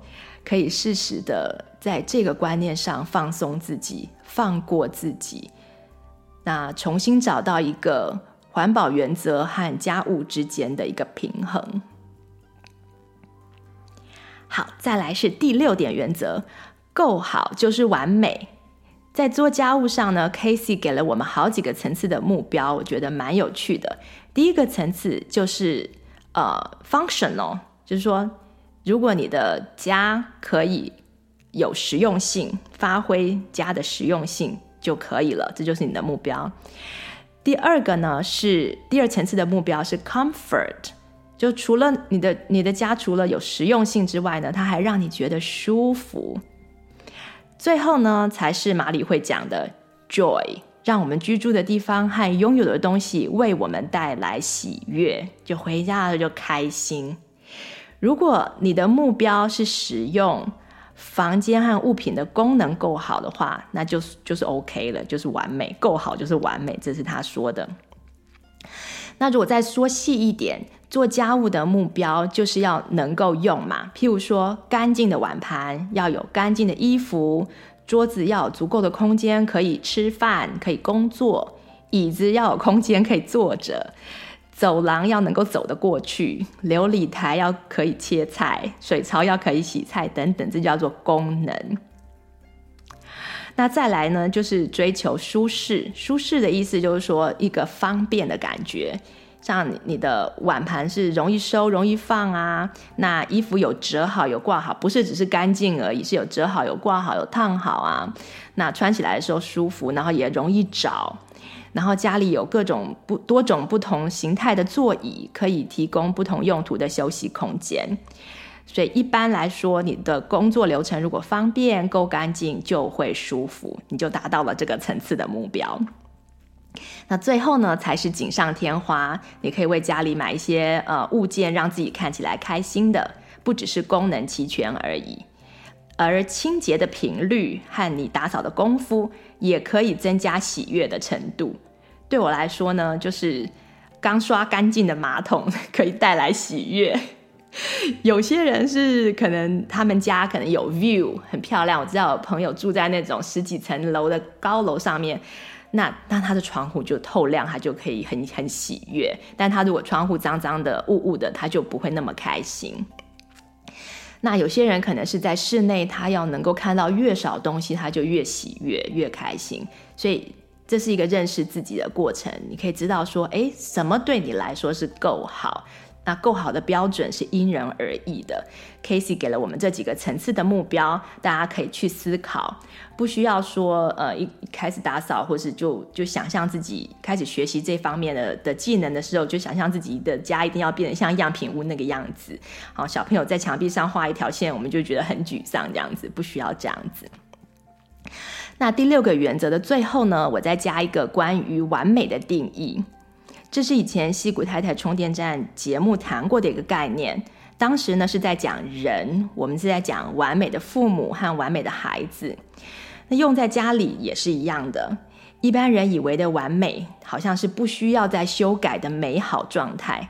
可以适时的在这个观念上放松自己，放过自己，那重新找到一个环保原则和家务之间的一个平衡。好，再来是第六点原则，够好就是完美。在做家务上呢，Casey 给了我们好几个层次的目标，我觉得蛮有趣的。第一个层次就是呃，functional，就是说，如果你的家可以有实用性，发挥家的实用性就可以了，这就是你的目标。第二个呢是第二层次的目标是 comfort。就除了你的你的家除了有实用性之外呢，它还让你觉得舒服。最后呢，才是马里会讲的 joy，让我们居住的地方和拥有的东西为我们带来喜悦，就回家了就开心。如果你的目标是实用，房间和物品的功能够好的话，那就是就是 OK 了，就是完美，够好就是完美，这是他说的。那如果再说细一点，做家务的目标就是要能够用嘛，譬如说干净的碗盘，要有干净的衣服，桌子要有足够的空间可以吃饭，可以工作，椅子要有空间可以坐着。走廊要能够走得过去，流理台要可以切菜，水槽要可以洗菜等等，这叫做功能。那再来呢，就是追求舒适。舒适的意思就是说一个方便的感觉，像你的碗盘是容易收、容易放啊。那衣服有折好、有挂好，不是只是干净而已，是有折好、有挂好、有烫好啊。那穿起来的时候舒服，然后也容易找。然后家里有各种不多种不同形态的座椅，可以提供不同用途的休息空间。所以一般来说，你的工作流程如果方便、够干净，就会舒服，你就达到了这个层次的目标。那最后呢，才是锦上添花。你可以为家里买一些呃物件，让自己看起来开心的，不只是功能齐全而已。而清洁的频率和你打扫的功夫，也可以增加喜悦的程度。对我来说呢，就是刚刷干净的马桶 可以带来喜悦。有些人是可能他们家可能有 view 很漂亮，我知道有朋友住在那种十几层楼的高楼上面，那那他的窗户就透亮，他就可以很很喜悦。但他如果窗户脏脏的、雾雾的，他就不会那么开心。那有些人可能是在室内，他要能够看到越少东西，他就越喜悦、越开心。所以。这是一个认识自己的过程，你可以知道说，诶，什么对你来说是够好？那够好的标准是因人而异的。Casey 给了我们这几个层次的目标，大家可以去思考，不需要说，呃，一开始打扫，或是就就想象自己开始学习这方面的的技能的时候，就想象自己的家一定要变得像样品屋那个样子。好，小朋友在墙壁上画一条线，我们就觉得很沮丧，这样子不需要这样子。那第六个原则的最后呢，我再加一个关于完美的定义。这是以前西谷太太充电站节目谈过的一个概念。当时呢是在讲人，我们是在讲完美的父母和完美的孩子。那用在家里也是一样的。一般人以为的完美，好像是不需要再修改的美好状态，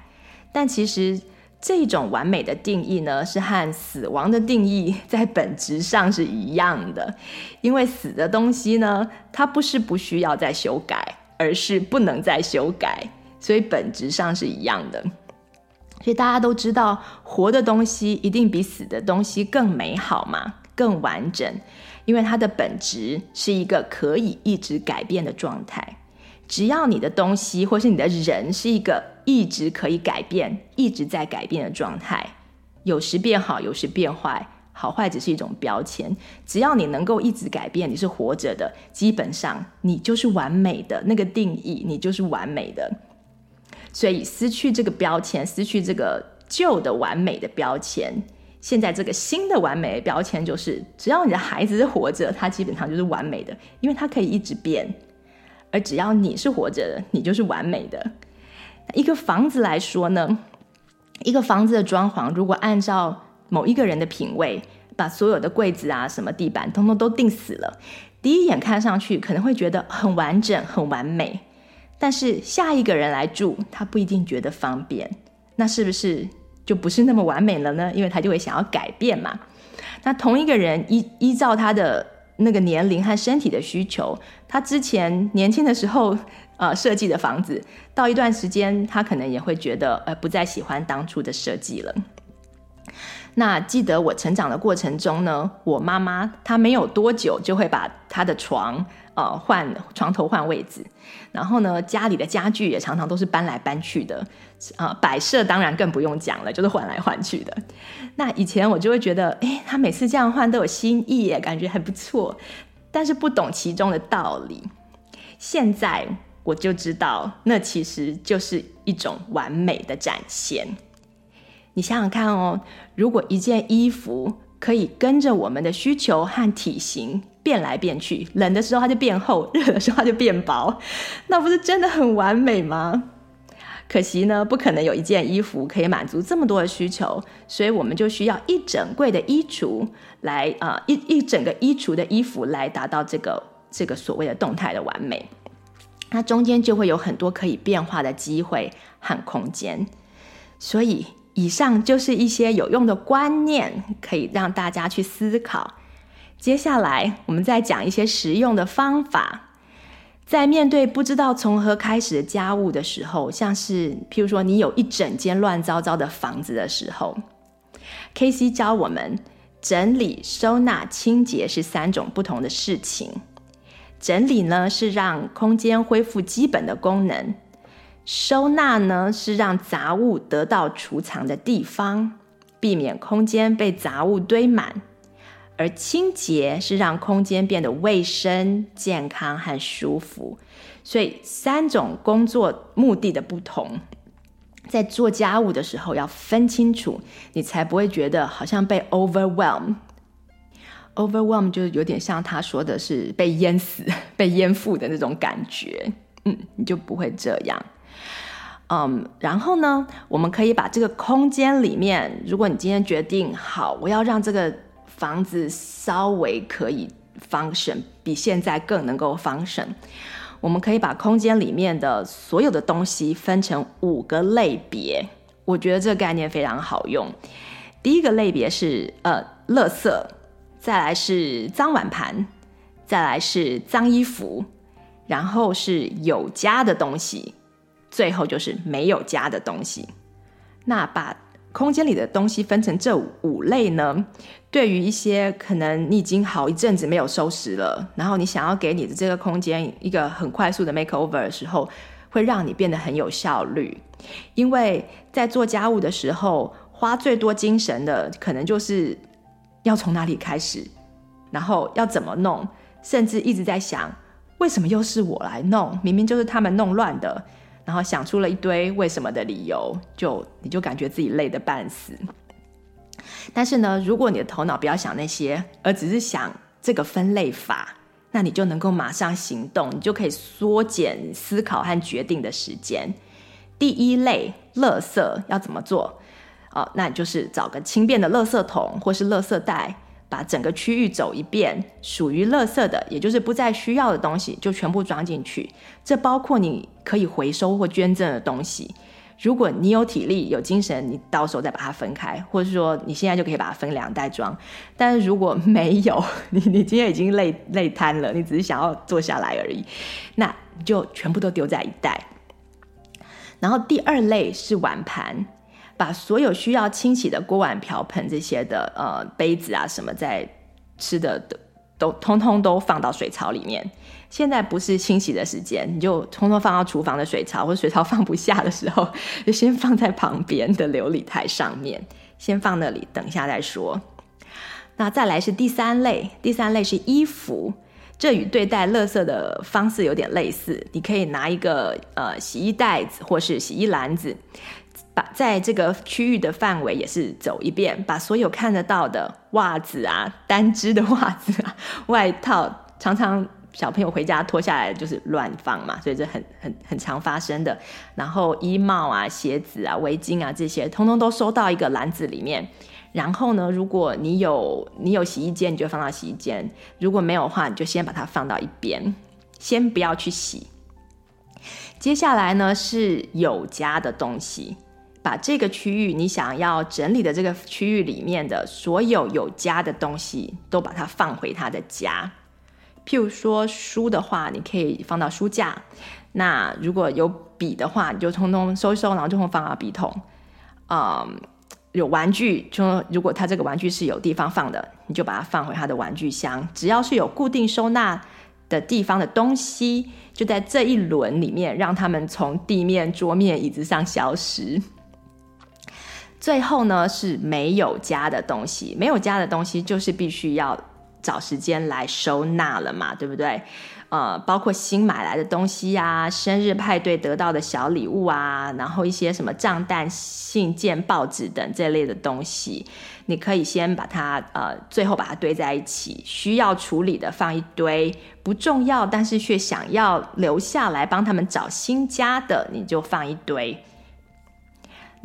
但其实。这种完美的定义呢，是和死亡的定义在本质上是一样的。因为死的东西呢，它不是不需要再修改，而是不能再修改，所以本质上是一样的。所以大家都知道，活的东西一定比死的东西更美好嘛，更完整，因为它的本质是一个可以一直改变的状态。只要你的东西或是你的人是一个一直可以改变、一直在改变的状态，有时变好，有时变坏，好坏只是一种标签。只要你能够一直改变，你是活着的，基本上你就是完美的。那个定义，你就是完美的。所以失去这个标签，失去这个旧的完美的标签，现在这个新的完美的标签就是：只要你的孩子是活着，他基本上就是完美的，因为他可以一直变。而只要你是活着的，你就是完美的。一个房子来说呢，一个房子的装潢，如果按照某一个人的品味，把所有的柜子啊、什么地板，通通都定死了，第一眼看上去可能会觉得很完整、很完美。但是下一个人来住，他不一定觉得方便，那是不是就不是那么完美了呢？因为他就会想要改变嘛。那同一个人依依照他的。那个年龄和身体的需求，他之前年轻的时候，呃，设计的房子，到一段时间，他可能也会觉得，呃，不再喜欢当初的设计了。那记得我成长的过程中呢，我妈妈她没有多久就会把她的床，呃，换床头换位置，然后呢，家里的家具也常常都是搬来搬去的，呃，摆设当然更不用讲了，就是换来换去的。那以前我就会觉得，诶，她每次这样换都有新意耶，感觉还不错，但是不懂其中的道理。现在我就知道，那其实就是一种完美的展现。你想想看哦，如果一件衣服可以跟着我们的需求和体型变来变去，冷的时候它就变厚，热的时候它就变薄，那不是真的很完美吗？可惜呢，不可能有一件衣服可以满足这么多的需求，所以我们就需要一整柜的衣橱来啊、一一整个衣橱的衣服来达到这个这个所谓的动态的完美。那中间就会有很多可以变化的机会和空间。所以以上就是一些有用的观念，可以让大家去思考。接下来我们再讲一些实用的方法。在面对不知道从何开始的家务的时候，像是譬如说你有一整间乱糟糟的房子的时候，KC 教我们整理、收纳、清洁是三种不同的事情。整理呢是让空间恢复基本的功能，收纳呢是让杂物得到储藏的地方，避免空间被杂物堆满。而清洁是让空间变得卫生、健康和舒服，所以三种工作目的的不同，在做家务的时候要分清楚，你才不会觉得好像被 overwhelm。Overwhelm 就是有点像他说的是被淹死、被淹覆的那种感觉，嗯，你就不会这样。嗯，然后呢，我们可以把这个空间里面，如果你今天决定好，我要让这个。房子稍微可以 function，比现在更能够 function。我们可以把空间里面的所有的东西分成五个类别，我觉得这个概念非常好用。第一个类别是呃，垃圾，再来是脏碗盘，再来是脏衣服，然后是有家的东西，最后就是没有家的东西。那把空间里的东西分成这五类呢，对于一些可能你已经好一阵子没有收拾了，然后你想要给你的这个空间一个很快速的 makeover 的时候，会让你变得很有效率。因为在做家务的时候，花最多精神的可能就是要从哪里开始，然后要怎么弄，甚至一直在想为什么又是我来弄，明明就是他们弄乱的。然后想出了一堆为什么的理由，就你就感觉自己累得半死。但是呢，如果你的头脑不要想那些，而只是想这个分类法，那你就能够马上行动，你就可以缩减思考和决定的时间。第一类，垃圾要怎么做？哦，那就是找个轻便的垃圾桶或是垃圾袋。把整个区域走一遍，属于垃圾的，也就是不再需要的东西，就全部装进去。这包括你可以回收或捐赠的东西。如果你有体力、有精神，你到时候再把它分开，或者说你现在就可以把它分两袋装。但是如果没有，你你今天已经累累瘫了，你只是想要坐下来而已，那你就全部都丢在一袋。然后第二类是碗盘。把所有需要清洗的锅碗瓢盆这些的呃杯子啊什么在吃的都都通通都放到水槽里面。现在不是清洗的时间，你就通通放到厨房的水槽，或者水槽放不下的时候，就先放在旁边的琉璃台上面，先放那里，等一下再说。那再来是第三类，第三类是衣服，这与对待垃圾的方式有点类似，你可以拿一个呃洗衣袋子或是洗衣篮子。把在这个区域的范围也是走一遍，把所有看得到的袜子啊、单只的袜子啊、外套，常常小朋友回家脱下来就是乱放嘛，所以这很很很常发生的。然后衣帽啊、鞋子啊、围巾啊这些，通通都收到一个篮子里面。然后呢，如果你有你有洗衣间，你就放到洗衣间；如果没有的话，你就先把它放到一边，先不要去洗。接下来呢，是有家的东西。把这个区域你想要整理的这个区域里面的所有有家的东西，都把它放回它的家。譬如说书的话，你可以放到书架；那如果有笔的话，你就通通收一收，然后就会放到笔筒。嗯，有玩具，就如果它这个玩具是有地方放的，你就把它放回它的玩具箱。只要是有固定收纳的地方的东西，就在这一轮里面，让他们从地面、桌面、椅子上消失。最后呢，是没有家的东西，没有家的东西就是必须要找时间来收纳了嘛，对不对？呃，包括新买来的东西呀、啊，生日派对得到的小礼物啊，然后一些什么账单、信件、报纸等这类的东西，你可以先把它呃，最后把它堆在一起，需要处理的放一堆，不重要但是却想要留下来帮他们找新家的，你就放一堆。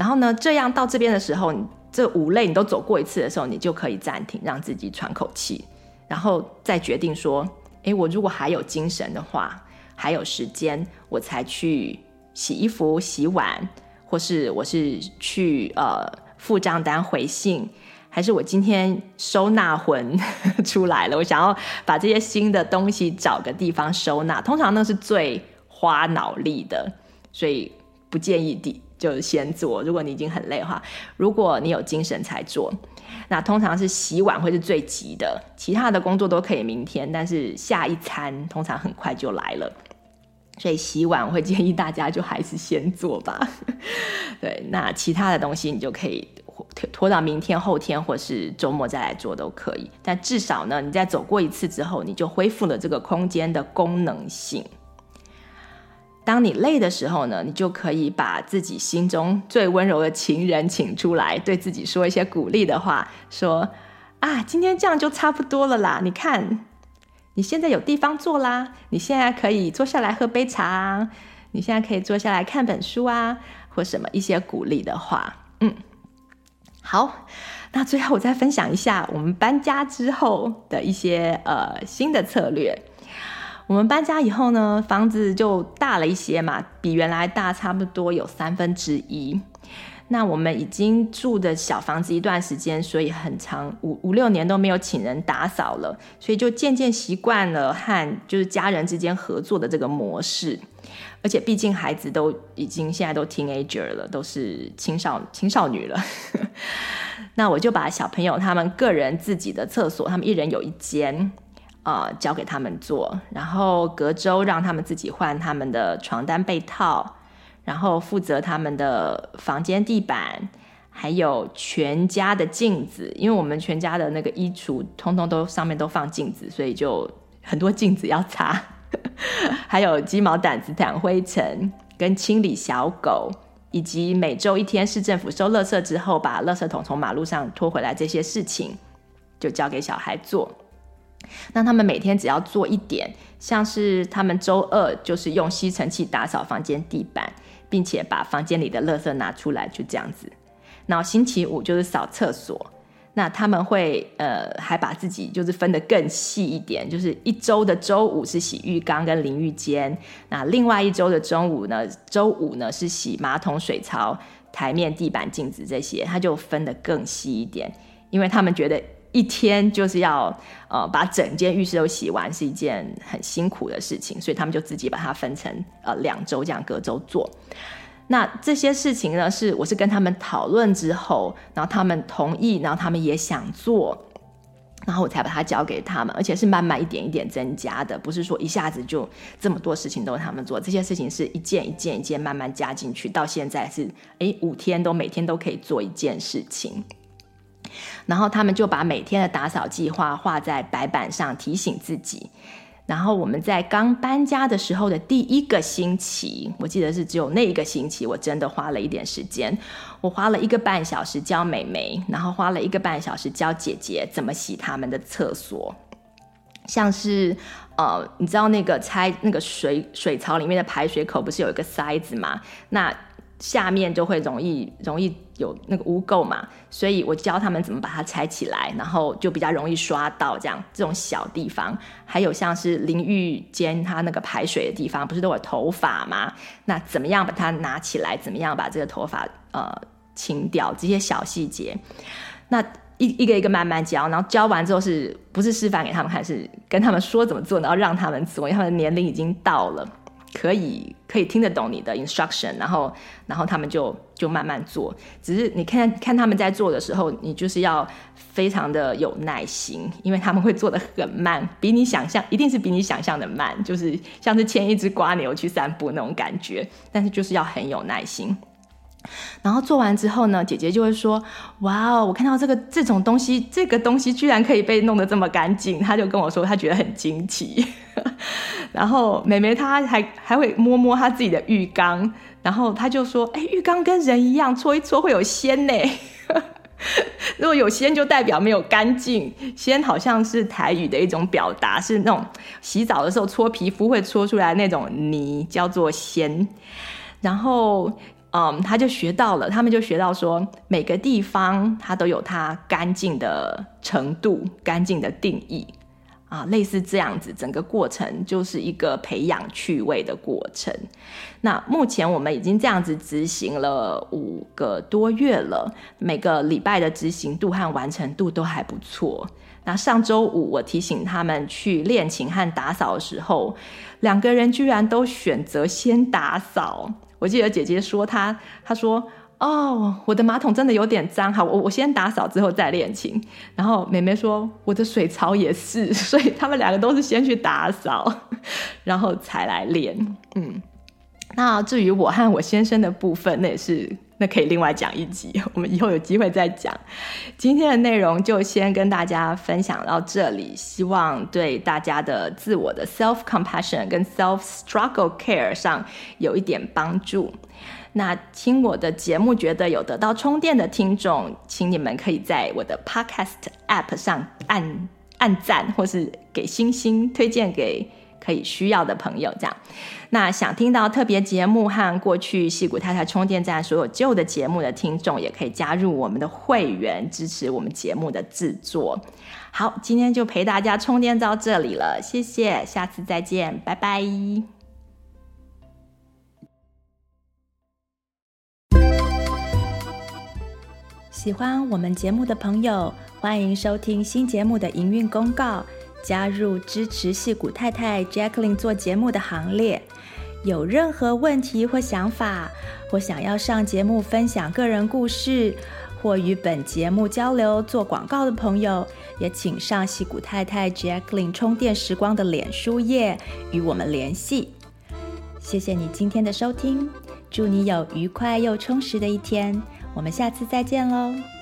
然后呢，这样到这边的时候，这五类你都走过一次的时候，你就可以暂停，让自己喘口气，然后再决定说，诶，我如果还有精神的话，还有时间，我才去洗衣服、洗碗，或是我是去呃付账单、回信，还是我今天收纳魂出来了，我想要把这些新的东西找个地方收纳，通常那是最花脑力的，所以不建议第。就先做，如果你已经很累的话，如果你有精神才做，那通常是洗碗会是最急的，其他的工作都可以明天，但是下一餐通常很快就来了，所以洗碗我会建议大家就还是先做吧。对，那其他的东西你就可以拖到明天、后天或是周末再来做都可以，但至少呢，你在走过一次之后，你就恢复了这个空间的功能性。当你累的时候呢，你就可以把自己心中最温柔的情人请出来，对自己说一些鼓励的话，说：“啊，今天这样就差不多了啦！你看，你现在有地方坐啦，你现在可以坐下来喝杯茶，你现在可以坐下来看本书啊，或什么一些鼓励的话。”嗯，好，那最后我再分享一下我们搬家之后的一些呃新的策略。我们搬家以后呢，房子就大了一些嘛，比原来大差不多有三分之一。那我们已经住的小房子一段时间，所以很长五五六年都没有请人打扫了，所以就渐渐习惯了和就是家人之间合作的这个模式。而且毕竟孩子都已经现在都 teenager 了，都是青少青少女了。那我就把小朋友他们个人自己的厕所，他们一人有一间。呃，交给他们做，然后隔周让他们自己换他们的床单被套，然后负责他们的房间地板，还有全家的镜子，因为我们全家的那个衣橱通通都上面都放镜子，所以就很多镜子要擦，还有鸡毛掸子掸灰尘，跟清理小狗，以及每周一天市政府收垃圾之后把垃圾桶从马路上拖回来这些事情，就交给小孩做。那他们每天只要做一点，像是他们周二就是用吸尘器打扫房间地板，并且把房间里的垃圾拿出来，就这样子。然后星期五就是扫厕所，那他们会呃还把自己就是分得更细一点，就是一周的周五是洗浴缸跟淋浴间，那另外一周的中午呢，周五呢是洗马桶、水槽、台面、地板、镜子这些，他就分得更细一点，因为他们觉得。一天就是要呃把整间浴室都洗完，是一件很辛苦的事情，所以他们就自己把它分成呃两周这样隔周做。那这些事情呢，是我是跟他们讨论之后，然后他们同意，然后他们也想做，然后我才把它交给他们，而且是慢慢一点一点增加的，不是说一下子就这么多事情都是他们做，这些事情是一件一件一件慢慢加进去，到现在是诶五天都每天都可以做一件事情。然后他们就把每天的打扫计划画在白板上，提醒自己。然后我们在刚搬家的时候的第一个星期，我记得是只有那一个星期，我真的花了一点时间。我花了一个半小时教妹妹，然后花了一个半小时教姐姐怎么洗他们的厕所。像是呃，你知道那个拆那个水水槽里面的排水口不是有一个塞子吗？那下面就会容易容易有那个污垢嘛，所以我教他们怎么把它拆起来，然后就比较容易刷到这样这种小地方。还有像是淋浴间它那个排水的地方，不是都有头发吗？那怎么样把它拿起来？怎么样把这个头发呃清掉？这些小细节，那一一个一个慢慢教，然后教完之后是不是示范给他们看？是跟他们说怎么做，然后让他们做，因为他们的年龄已经到了。可以可以听得懂你的 instruction，然后然后他们就就慢慢做。只是你看看他们在做的时候，你就是要非常的有耐心，因为他们会做的很慢，比你想象一定是比你想象的慢，就是像是牵一只瓜牛去散步那种感觉。但是就是要很有耐心。然后做完之后呢，姐姐就会说：“哇哦，我看到这个这种东西，这个东西居然可以被弄得这么干净。”她就跟我说，她觉得很惊奇。然后妹妹她还还会摸摸她自己的浴缸，然后她就说：“哎，浴缸跟人一样，搓一搓会有仙呢。如果有仙，就代表没有干净。仙好像是台语的一种表达，是那种洗澡的时候搓皮肤会搓出来那种泥，叫做仙。然后。”嗯，他就学到了，他们就学到说，每个地方它都有它干净的程度、干净的定义啊，类似这样子，整个过程就是一个培养趣味的过程。那目前我们已经这样子执行了五个多月了，每个礼拜的执行度和完成度都还不错。那上周五我提醒他们去练琴和打扫的时候，两个人居然都选择先打扫。我记得姐姐说她，她说：“哦，我的马桶真的有点脏，好，我我先打扫之后再练琴。”然后妹妹说：“我的水槽也是。”所以他们两个都是先去打扫，然后才来练。嗯，那至于我和我先生的部分，那也是。那可以另外讲一集，我们以后有机会再讲。今天的内容就先跟大家分享到这里，希望对大家的自我的 self compassion 跟 self struggle care 上有一点帮助。那听我的节目觉得有得到充电的听众，请你们可以在我的 podcast app 上按按赞，或是给星星，推荐给。可以需要的朋友，这样。那想听到特别节目和过去矽谷太太充电站所有旧的节目的听众，也可以加入我们的会员，支持我们节目的制作。好，今天就陪大家充电到这里了，谢谢，下次再见，拜拜。喜欢我们节目的朋友，欢迎收听新节目的营运公告。加入支持戏骨太太 Jacqueline 做节目的行列。有任何问题或想法，或想要上节目分享个人故事，或与本节目交流做广告的朋友，也请上戏骨太太 Jacqueline 充电时光的脸书页与我们联系。谢谢你今天的收听，祝你有愉快又充实的一天。我们下次再见喽。